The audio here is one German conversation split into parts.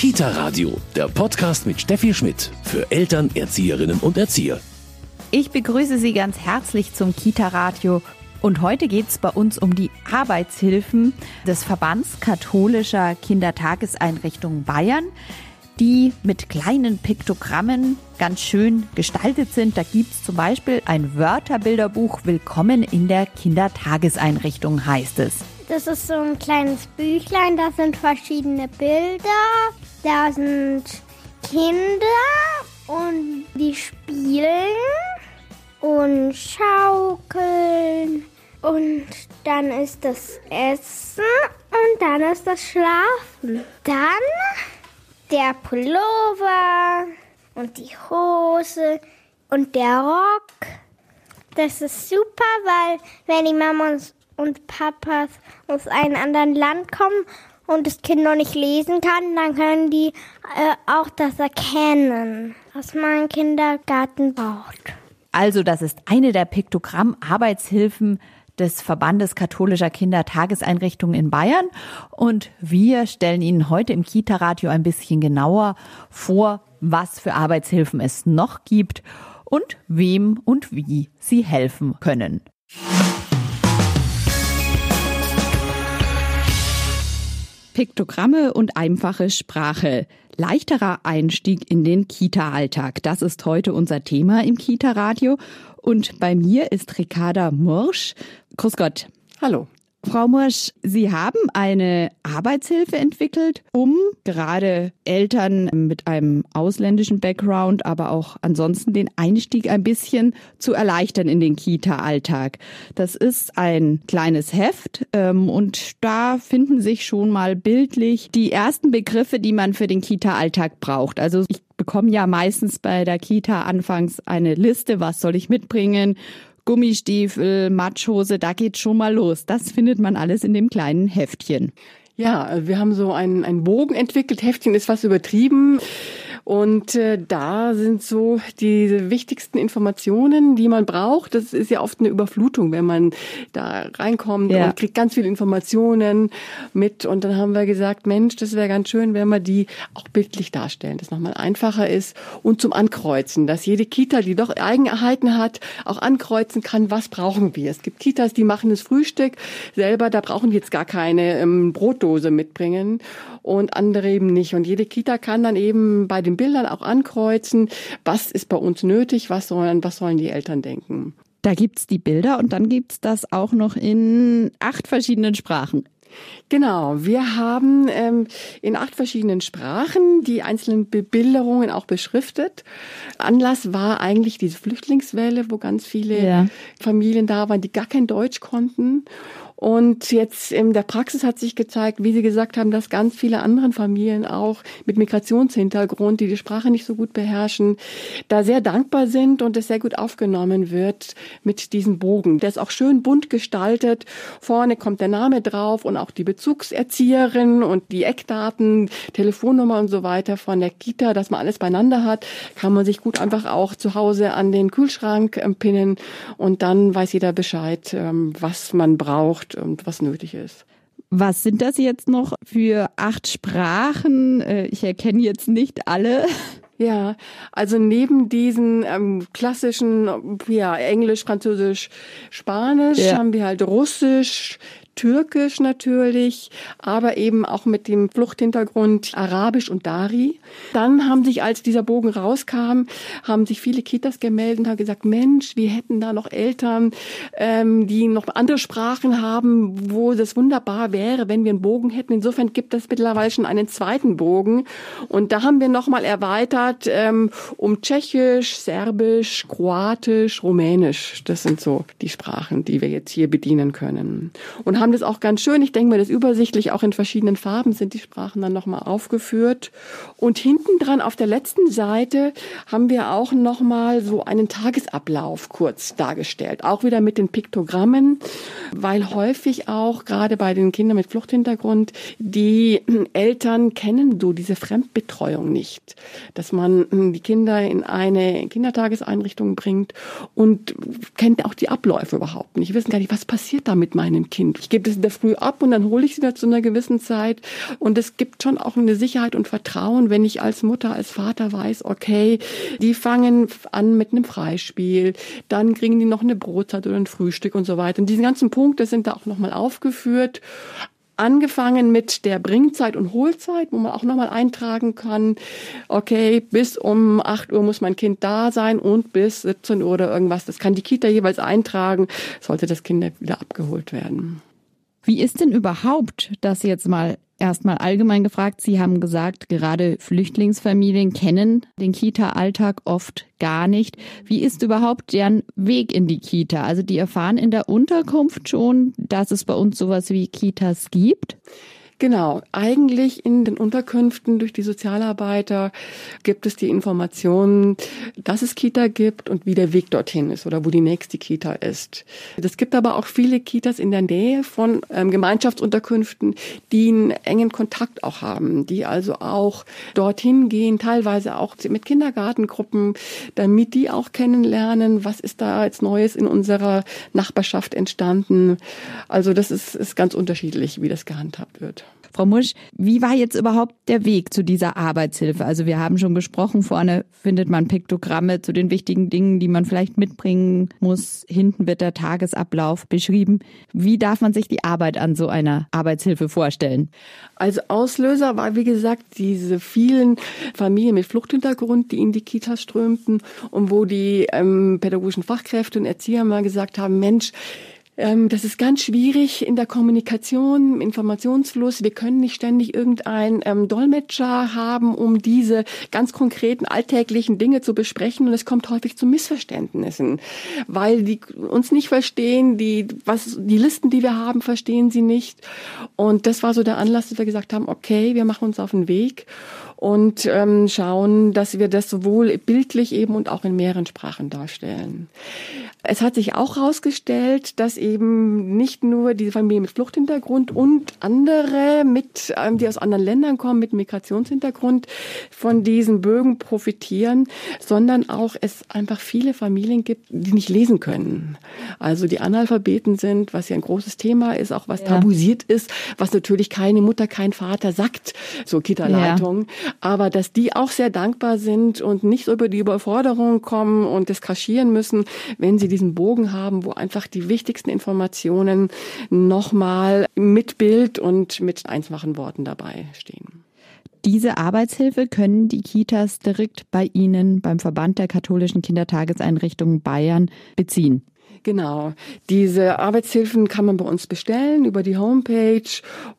Kita Radio, der Podcast mit Steffi Schmidt für Eltern, Erzieherinnen und Erzieher. Ich begrüße Sie ganz herzlich zum Kita Radio. Und heute geht es bei uns um die Arbeitshilfen des Verbands katholischer Kindertageseinrichtungen Bayern, die mit kleinen Piktogrammen ganz schön gestaltet sind. Da gibt es zum Beispiel ein Wörterbilderbuch Willkommen in der Kindertageseinrichtung heißt es. Das ist so ein kleines Büchlein, da sind verschiedene Bilder, da sind Kinder und die spielen und schaukeln und dann ist das Essen und dann ist das Schlafen. Dann der Pullover und die Hose und der Rock. Das ist super, weil wenn die Mama und Papas aus einem anderen Land kommen und das Kind noch nicht lesen kann, dann können die äh, auch das erkennen, was man im Kindergarten braucht. Also das ist eine der Piktogramm-Arbeitshilfen des Verbandes katholischer Kindertageseinrichtungen in Bayern. Und wir stellen Ihnen heute im Kita-Radio ein bisschen genauer vor, was für Arbeitshilfen es noch gibt und wem und wie sie helfen können. Piktogramme und einfache Sprache. Leichterer Einstieg in den Kita-Alltag. Das ist heute unser Thema im Kita-Radio. Und bei mir ist Ricarda Mursch. Grüß Gott. Hallo. Frau Mursch, Sie haben eine Arbeitshilfe entwickelt, um gerade Eltern mit einem ausländischen Background, aber auch ansonsten den Einstieg ein bisschen zu erleichtern in den Kita-Alltag. Das ist ein kleines Heft ähm, und da finden sich schon mal bildlich die ersten Begriffe, die man für den Kita-Alltag braucht. Also ich bekomme ja meistens bei der Kita anfangs eine Liste, was soll ich mitbringen Gummistiefel, Matschhose, da geht schon mal los. Das findet man alles in dem kleinen Heftchen. Ja, wir haben so einen, einen Bogen entwickelt. Heftchen ist was übertrieben. Und äh, da sind so die wichtigsten Informationen, die man braucht. Das ist ja oft eine Überflutung, wenn man da reinkommt ja. und kriegt ganz viele Informationen mit. Und dann haben wir gesagt, Mensch, das wäre ganz schön, wenn wir die auch bildlich darstellen, dass nochmal einfacher ist. Und zum Ankreuzen, dass jede Kita, die doch Eigenheiten hat, auch ankreuzen kann, was brauchen wir. Es gibt Kitas, die machen das Frühstück selber, da brauchen die jetzt gar keine ähm, Brotdose mitbringen und andere eben nicht. Und jede Kita kann dann eben bei den Bildern auch ankreuzen, was ist bei uns nötig, was sollen, was sollen die Eltern denken. Da gibt's die Bilder und dann gibt's das auch noch in acht verschiedenen Sprachen. Genau, wir haben ähm, in acht verschiedenen Sprachen die einzelnen Bebilderungen auch beschriftet. Anlass war eigentlich diese Flüchtlingswelle, wo ganz viele ja. Familien da waren, die gar kein Deutsch konnten. Und jetzt in der Praxis hat sich gezeigt, wie Sie gesagt haben, dass ganz viele andere Familien auch mit Migrationshintergrund, die die Sprache nicht so gut beherrschen, da sehr dankbar sind und es sehr gut aufgenommen wird mit diesem Bogen. Der ist auch schön bunt gestaltet. Vorne kommt der Name drauf und auch die Bezugserzieherin und die Eckdaten, Telefonnummer und so weiter von der Kita, dass man alles beieinander hat, kann man sich gut einfach auch zu Hause an den Kühlschrank pinnen und dann weiß jeder Bescheid, ähm, was man braucht und was nötig ist. Was sind das jetzt noch für acht Sprachen? Äh, ich erkenne jetzt nicht alle. Ja, also neben diesen ähm, klassischen, ja, Englisch, Französisch, Spanisch ja. haben wir halt Russisch, Türkisch natürlich, aber eben auch mit dem Fluchthintergrund Arabisch und Dari. Dann haben sich, als dieser Bogen rauskam, haben sich viele Kitas gemeldet und haben gesagt, Mensch, wir hätten da noch Eltern, ähm, die noch andere Sprachen haben, wo das wunderbar wäre, wenn wir einen Bogen hätten. Insofern gibt es mittlerweile schon einen zweiten Bogen. Und da haben wir nochmal erweitert ähm, um Tschechisch, Serbisch, Kroatisch, Rumänisch. Das sind so die Sprachen, die wir jetzt hier bedienen können. Und haben das auch ganz schön. Ich denke mir, das übersichtlich auch in verschiedenen Farben sind die Sprachen dann nochmal aufgeführt. Und hinten dran auf der letzten Seite haben wir auch nochmal so einen Tagesablauf kurz dargestellt. Auch wieder mit den Piktogrammen, weil häufig auch gerade bei den Kindern mit Fluchthintergrund die Eltern kennen so diese Fremdbetreuung nicht. Dass man man hm, die Kinder in eine Kindertageseinrichtung bringt und kennt auch die Abläufe überhaupt nicht. Wir wissen gar nicht, was passiert da mit meinem Kind. Ich gebe das in der Früh ab und dann hole ich sie da zu einer gewissen Zeit. Und es gibt schon auch eine Sicherheit und Vertrauen, wenn ich als Mutter, als Vater weiß, okay, die fangen an mit einem Freispiel, dann kriegen die noch eine Brotzeit oder ein Frühstück und so weiter. Und diese ganzen Punkte sind da auch nochmal aufgeführt angefangen mit der Bringzeit und Hohlzeit, wo man auch nochmal eintragen kann, okay, bis um 8 Uhr muss mein Kind da sein und bis 17 Uhr oder irgendwas. Das kann die Kita jeweils eintragen, sollte das Kind wieder abgeholt werden. Wie ist denn überhaupt das jetzt mal Erstmal allgemein gefragt, Sie haben gesagt, gerade Flüchtlingsfamilien kennen den Kita-Alltag oft gar nicht. Wie ist überhaupt deren Weg in die Kita? Also die erfahren in der Unterkunft schon, dass es bei uns sowas wie Kitas gibt? Genau, eigentlich in den Unterkünften durch die Sozialarbeiter gibt es die Informationen, dass es Kita gibt und wie der Weg dorthin ist oder wo die nächste Kita ist. Es gibt aber auch viele Kitas in der Nähe von ähm, Gemeinschaftsunterkünften, die einen engen Kontakt auch haben, die also auch dorthin gehen, teilweise auch mit Kindergartengruppen, damit die auch kennenlernen, was ist da jetzt Neues in unserer Nachbarschaft entstanden. Also das ist, ist ganz unterschiedlich, wie das gehandhabt wird. Frau Musch, wie war jetzt überhaupt der Weg zu dieser Arbeitshilfe? Also wir haben schon gesprochen, vorne findet man Piktogramme zu den wichtigen Dingen, die man vielleicht mitbringen muss. Hinten wird der Tagesablauf beschrieben. Wie darf man sich die Arbeit an so einer Arbeitshilfe vorstellen? Also Auslöser war, wie gesagt, diese vielen Familien mit Fluchthintergrund, die in die Kitas strömten und wo die ähm, pädagogischen Fachkräfte und Erzieher mal gesagt haben, Mensch, das ist ganz schwierig in der Kommunikation, im Informationsfluss. Wir können nicht ständig irgendeinen ähm, Dolmetscher haben, um diese ganz konkreten alltäglichen Dinge zu besprechen. Und es kommt häufig zu Missverständnissen, weil die uns nicht verstehen, die, was, die Listen, die wir haben, verstehen sie nicht. Und das war so der Anlass, dass wir gesagt haben, okay, wir machen uns auf den Weg und ähm, schauen, dass wir das sowohl bildlich eben und auch in mehreren Sprachen darstellen. Es hat sich auch herausgestellt, dass eben nicht nur diese Familie mit Fluchthintergrund und andere mit, ähm, die aus anderen Ländern kommen, mit Migrationshintergrund von diesen Bögen profitieren, sondern auch es einfach viele Familien gibt, die nicht lesen können. Also die Analphabeten sind, was ja ein großes Thema ist, auch was ja. tabuisiert ist, was natürlich keine Mutter, kein Vater sagt, so Kita-Leitung. Ja aber dass die auch sehr dankbar sind und nicht so über die Überforderung kommen und das kaschieren müssen, wenn sie diesen Bogen haben, wo einfach die wichtigsten Informationen nochmal mit Bild und mit einfachen Worten dabei stehen. Diese Arbeitshilfe können die Kitas direkt bei Ihnen beim Verband der katholischen Kindertageseinrichtungen Bayern beziehen. Genau. Diese Arbeitshilfen kann man bei uns bestellen über die Homepage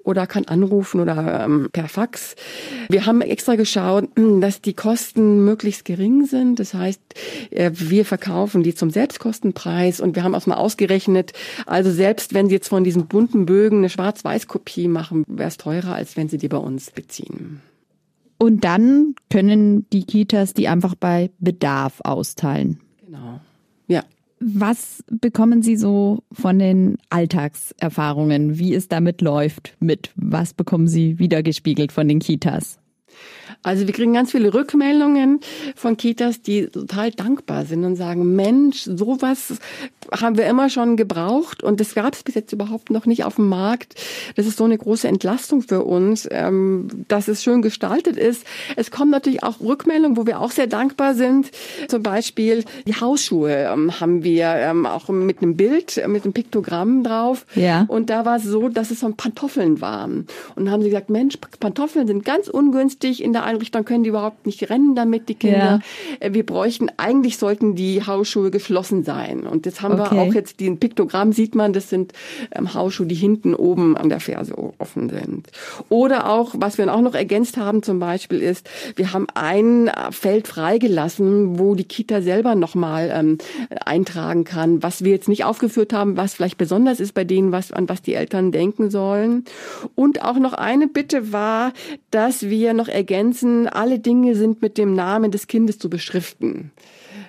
oder kann anrufen oder ähm, per Fax. Wir haben extra geschaut, dass die Kosten möglichst gering sind. Das heißt, äh, wir verkaufen die zum Selbstkostenpreis und wir haben auch mal ausgerechnet, also selbst wenn Sie jetzt von diesen bunten Bögen eine Schwarz-Weiß-Kopie machen, wäre es teurer, als wenn Sie die bei uns beziehen. Und dann können die Kitas die einfach bei Bedarf austeilen. Genau. Ja. Was bekommen Sie so von den Alltagserfahrungen, wie es damit läuft, mit? Was bekommen Sie wiedergespiegelt von den Kitas? Also wir kriegen ganz viele Rückmeldungen von Kitas, die total dankbar sind und sagen, Mensch, sowas haben wir immer schon gebraucht und das gab es bis jetzt überhaupt noch nicht auf dem Markt. Das ist so eine große Entlastung für uns, ähm, dass es schön gestaltet ist. Es kommen natürlich auch Rückmeldungen, wo wir auch sehr dankbar sind. Zum Beispiel die Hausschuhe ähm, haben wir ähm, auch mit einem Bild, mit einem Piktogramm drauf. Ja. Und da war es so, dass es so Pantoffeln waren. Und dann haben sie gesagt, Mensch, Pantoffeln sind ganz ungünstig in der Einrichtung, können die überhaupt nicht rennen damit, die Kinder. Ja. Äh, wir bräuchten, eigentlich sollten die Hausschuhe geschlossen sein. Und jetzt haben okay. wir auch jetzt den Piktogramm, sieht man, das sind ähm, Hausschuhe, die hinten oben an der Ferse offen sind. Oder auch, was wir auch noch ergänzt haben zum Beispiel ist, wir haben ein Feld freigelassen, wo die Kita selber nochmal ähm, eintragen kann, was wir jetzt nicht aufgeführt haben, was vielleicht besonders ist bei denen, was, an was die Eltern denken sollen. Und auch noch eine Bitte war, dass wir noch ergänzen, alle Dinge sind mit dem Namen des Kindes zu beschriften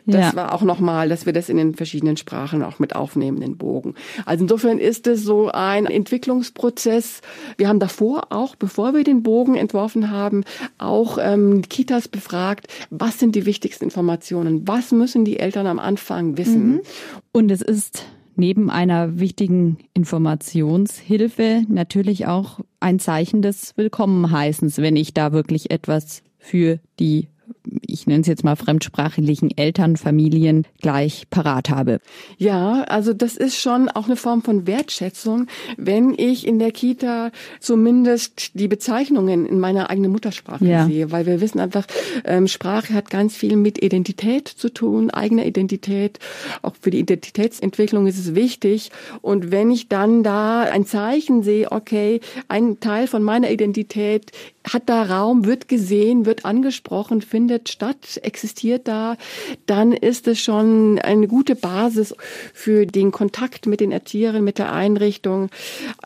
Das Ja. war auch nochmal, dass wir das in den verschiedenen Sprachen auch mit aufnehmen, den Bogen. Also insofern ist es so ein Entwicklungsprozess. Wir haben davor auch, bevor wir den Bogen entworfen haben, auch ähm, Kitas befragt, was sind die wichtigsten Informationen? Was müssen die Eltern am Anfang wissen? Und es ist neben einer wichtigen Informationshilfe natürlich auch ein Zeichen des Willkommenheißens, wenn ich da wirklich etwas für die, ich nenne es jetzt mal fremdsprachlichen Eltern, Familien gleich parat habe. Ja, also das ist schon auch eine Form von Wertschätzung, wenn ich in der Kita zumindest die Bezeichnungen in meiner eigenen Muttersprache Ja. sehe, weil wir wissen einfach, ähm, Sprache hat ganz viel mit Identität zu tun, eigener Identität. Auch für die Identitätsentwicklung ist es wichtig. Und wenn ich dann da ein Zeichen sehe, okay, ein Teil von meiner Identität hat da Raum, wird gesehen, wird angesprochen, findet statt, existiert da, dann ist es schon eine gute Basis für den Kontakt mit den Erzieherinnen, mit der Einrichtung,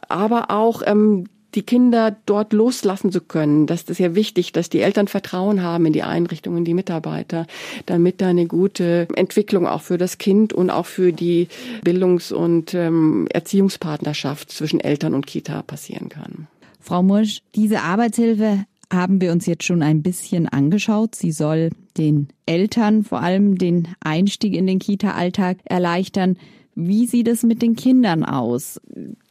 aber auch ähm, die Kinder dort loslassen zu können. Das ist ja wichtig, dass die Eltern Vertrauen haben in die Einrichtungen, die Mitarbeiter, damit da eine gute Entwicklung auch für das Kind und auch für die Bildungs- und ähm, Erziehungspartnerschaft zwischen Eltern und Kita passieren kann. Frau Mursch, diese Arbeitshilfe haben wir uns jetzt schon ein bisschen angeschaut. Sie soll den Eltern vor allem den Einstieg in den Kita-Alltag erleichtern. Wie sieht es mit den Kindern aus?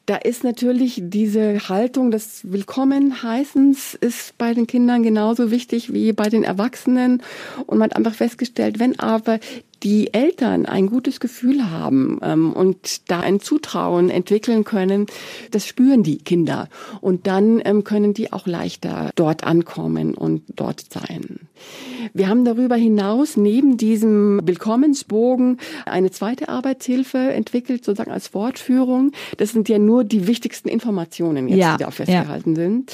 Da ist natürlich diese Haltung des Willkommenheißens ist bei den Kindern genauso wichtig wie bei den Erwachsenen. Und man hat einfach festgestellt, wenn aber die Eltern ein gutes Gefühl haben ähm, und da ein Zutrauen entwickeln können, das spüren die Kinder. Und dann ähm, können die auch leichter dort ankommen und dort sein. Wir haben darüber hinaus neben diesem Willkommensbogen eine zweite Arbeitshilfe entwickelt, sozusagen als Fortführung. Das sind ja nur die wichtigsten Informationen jetzt, Ja, die da festgehalten sind.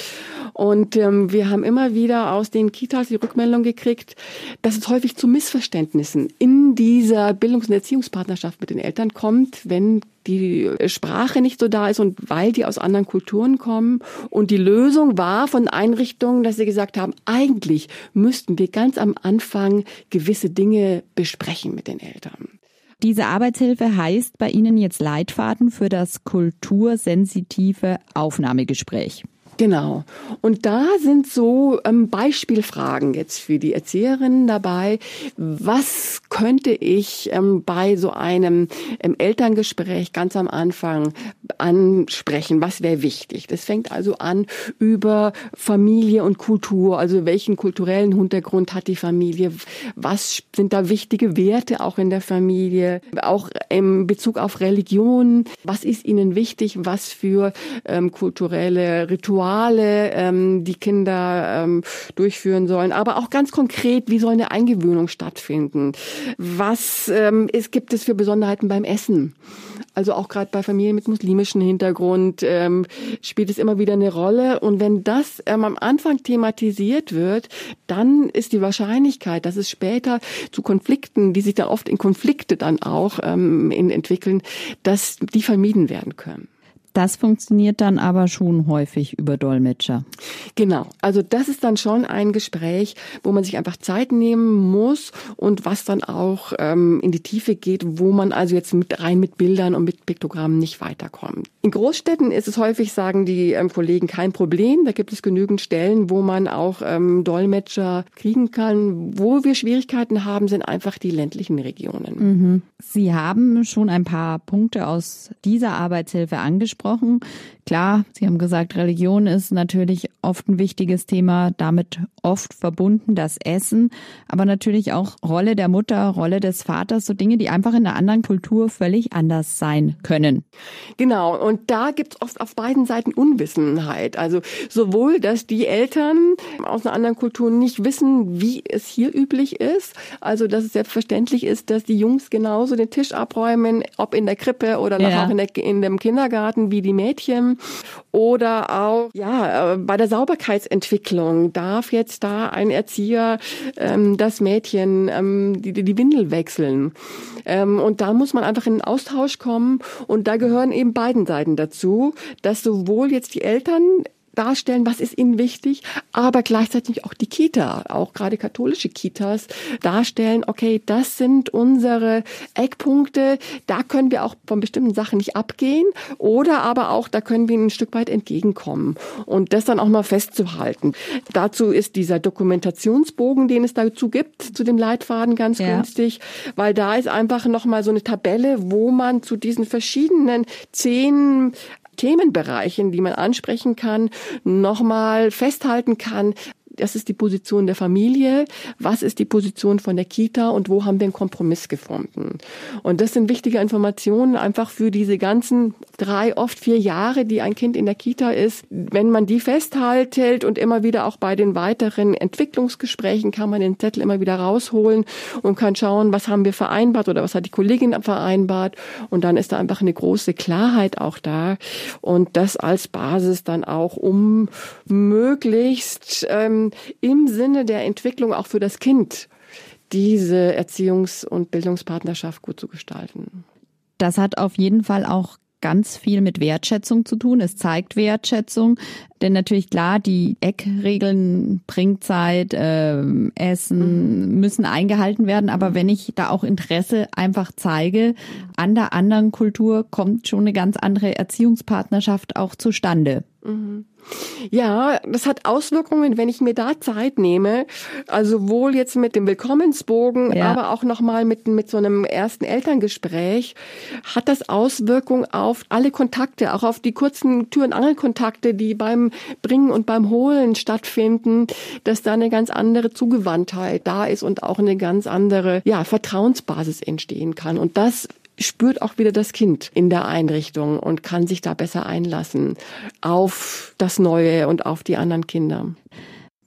Und ähm, wir haben immer wieder aus den Kitas die Rückmeldung gekriegt, dass es häufig zu Missverständnissen in dieser Bildungs- und Erziehungspartnerschaft mit den Eltern kommt, wenn die Sprache nicht so da ist und weil die aus anderen Kulturen kommen. Und die Lösung war von Einrichtungen, dass sie gesagt haben, eigentlich müssten wir ganz am Anfang gewisse Dinge besprechen mit den Eltern. Diese Arbeitshilfe heißt bei Ihnen jetzt Leitfaden für das kultursensitive Aufnahmegespräch. Genau. Und da sind so ähm, Beispielfragen jetzt für die Erzieherinnen dabei. Was könnte ich ähm, bei so einem ähm, Elterngespräch ganz am Anfang ansprechen? Was wäre wichtig? Das fängt also an über Familie und Kultur. Also welchen kulturellen Hintergrund hat die Familie? Was sind da wichtige Werte auch in der Familie? Auch im Bezug auf Religion. Was ist ihnen wichtig? Was für ähm, kulturelle Rituale ähm, die Kinder ähm, durchführen sollen? Aber auch ganz konkret, wie soll eine Eingewöhnung stattfinden? Was ähm, ist, gibt es für Besonderheiten beim Essen? Also auch gerade bei Familien mit muslimischem Hintergrund ähm, spielt es immer wieder eine Rolle. Und wenn das ähm, am Anfang thematisiert wird, dann ist die Wahrscheinlichkeit, dass es später zu Konflikten, die sich dann oft in Konflikte dann auch ähm, in, entwickeln, dass die vermieden werden können. Das funktioniert dann aber schon häufig über Dolmetscher. Genau. Also das ist dann schon ein Gespräch, wo man sich einfach Zeit nehmen muss und was dann auch ähm, in die Tiefe geht, wo man also jetzt mit rein mit Bildern und mit Piktogrammen nicht weiterkommt. In Großstädten ist es häufig, sagen die ähm, Kollegen, kein Problem. Da gibt es genügend Stellen, wo man auch ähm, Dolmetscher kriegen kann. Wo wir Schwierigkeiten haben, sind einfach die ländlichen Regionen. Sie haben schon ein paar Punkte aus dieser Arbeitshilfe angesprochen. Klar, Sie haben gesagt, Religion ist natürlich oft ein wichtiges Thema, damit oft verbunden das Essen, aber natürlich auch Rolle der Mutter, Rolle des Vaters, so Dinge, die einfach in einer anderen Kultur völlig anders sein können. Genau, und da gibt's oft auf beiden Seiten Unwissenheit. Also sowohl, dass die Eltern aus einer anderen Kultur nicht wissen, wie es hier üblich ist. Also dass es selbstverständlich ist, dass die Jungs genauso den Tisch abräumen, ob in der Krippe oder Ja. auch in, der, in dem Kindergarten wie die Mädchen. Oder auch ja äh, bei der Sauberkeitsentwicklung darf jetzt da ein Erzieher ähm, das Mädchen ähm, die, die Windel wechseln. Ähm, und da muss man einfach in den Austausch kommen. Und da gehören eben beiden Seiten dazu, dass sowohl jetzt die Eltern darstellen, was ist ihnen wichtig, aber gleichzeitig auch die Kita, auch gerade katholische Kitas darstellen, okay, das sind unsere Eckpunkte, da können wir auch von bestimmten Sachen nicht abgehen oder aber auch, da können wir ihnen ein Stück weit entgegenkommen und das dann auch mal festzuhalten. Dazu ist dieser Dokumentationsbogen, den es dazu gibt, zu dem Leitfaden ganz ja. günstig, weil da ist einfach nochmal so eine Tabelle, wo man zu diesen verschiedenen zehn Themenbereichen, die man ansprechen kann, nochmal festhalten kann, das ist die Position der Familie, was ist die Position von der Kita und wo haben wir einen Kompromiss gefunden. Und das sind wichtige Informationen einfach für diese ganzen drei, oft vier Jahre, die ein Kind in der Kita ist. Wenn man die festhält und immer wieder auch bei den weiteren Entwicklungsgesprächen kann man den Zettel immer wieder rausholen und kann schauen, was haben wir vereinbart oder was hat die Kollegin vereinbart. Und dann ist da einfach eine große Klarheit auch da. Und das als Basis dann auch, um möglichst ähm, im Sinne der Entwicklung auch für das Kind diese Erziehungs- und Bildungspartnerschaft gut zu gestalten. Das hat auf jeden Fall auch ganz viel mit Wertschätzung zu tun. Es zeigt Wertschätzung, denn natürlich klar, die Eckregeln, Bringzeit, äh, Essen mhm. müssen eingehalten werden. Aber wenn ich da auch Interesse einfach zeige an der anderen Kultur, kommt schon eine ganz andere Erziehungspartnerschaft auch zustande. Mhm. Ja, das hat Auswirkungen, wenn ich mir da Zeit nehme, also wohl jetzt mit dem Willkommensbogen, ja. aber auch nochmal mit, mit so einem ersten Elterngespräch, hat das Auswirkungen auf alle Kontakte, auch auf die kurzen Tür- und Angelkontakte, die beim Bringen und beim Holen stattfinden, dass da eine ganz andere Zugewandtheit da ist und auch eine ganz andere, ja, Vertrauensbasis entstehen kann. Und das spürt auch wieder das Kind in der Einrichtung und kann sich da besser einlassen auf das Neue und auf die anderen Kinder.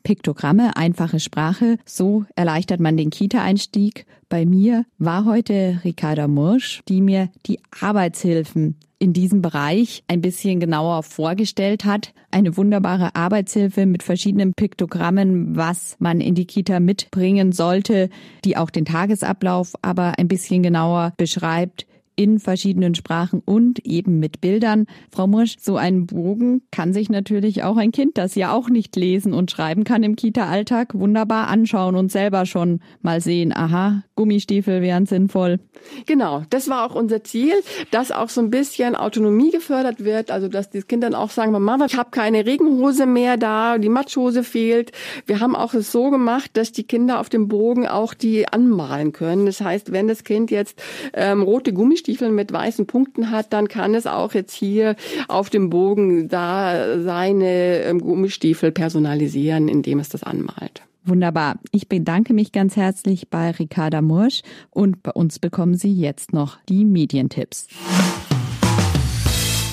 Piktogramme, einfache Sprache, so erleichtert man den Kita-Einstieg. Bei mir war heute Ricarda Mursch, die mir die Arbeitshilfen in diesem Bereich ein bisschen genauer vorgestellt hat. Eine wunderbare Arbeitshilfe mit verschiedenen Piktogrammen, was man in die Kita mitbringen sollte, die auch den Tagesablauf aber ein bisschen genauer beschreibt in verschiedenen Sprachen und eben mit Bildern. Frau Mursch, so ein Bogen kann sich natürlich auch ein Kind, das ja auch nicht lesen und schreiben kann im Kita-Alltag, wunderbar anschauen und selber schon mal sehen, aha, Gummistiefel wären sinnvoll. Genau, das war auch unser Ziel, dass auch so ein bisschen Autonomie gefördert wird, also dass die Kinder dann auch sagen, Mama, ich habe keine Regenhose mehr da, die Matschhose fehlt. Wir haben auch es so gemacht, dass die Kinder auf dem Bogen auch die anmalen können. Das heißt, wenn das Kind jetzt ähm, rote Gummistiefeln Gummistiefeln mit weißen Punkten hat, dann kann es auch jetzt hier auf dem Bogen da seine ähm, Gummistiefel personalisieren, indem es das anmalt. Wunderbar. Ich bedanke mich ganz herzlich bei Ricarda Mursch und bei uns bekommen Sie jetzt noch die Medientipps.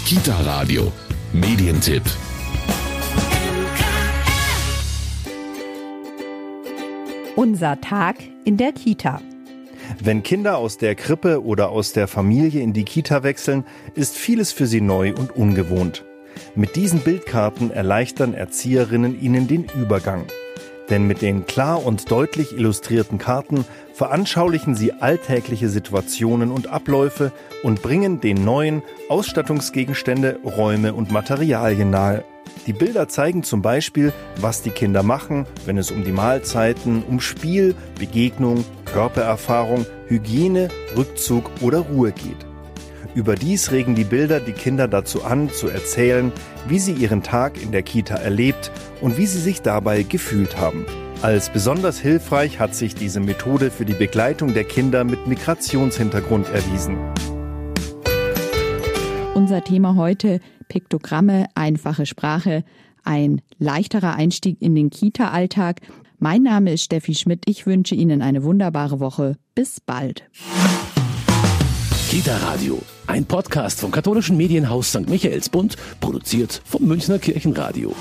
Kita Radio. Medientipp. Unser Tag in der Kita. Wenn Kinder aus der Krippe oder aus der Familie in die Kita wechseln, ist vieles für sie neu und ungewohnt. Mit diesen Bildkarten erleichtern Erzieherinnen ihnen den Übergang. Denn mit den klar und deutlich illustrierten Karten veranschaulichen sie alltägliche Situationen und Abläufe und bringen den neuen Ausstattungsgegenstände, Räume und Materialien nahe. Die Bilder zeigen zum Beispiel, was die Kinder machen, wenn es um die Mahlzeiten, um Spiel, Begegnung, Körpererfahrung, Hygiene, Rückzug oder Ruhe geht. Überdies regen die Bilder die Kinder dazu an, zu erzählen, wie sie ihren Tag in der Kita erlebt und wie sie sich dabei gefühlt haben. Als besonders hilfreich hat sich diese Methode für die Begleitung der Kinder mit Migrationshintergrund erwiesen. Unser Thema heute Piktogramme, einfache Sprache, ein leichterer Einstieg in den Kita-Alltag. Mein Name ist Steffi Schmidt. Ich wünsche Ihnen eine wunderbare Woche. Bis bald. Kita Radio, ein Podcast vom katholischen Medienhaus St. Michaelsbund, produziert vom Münchner Kirchenradio.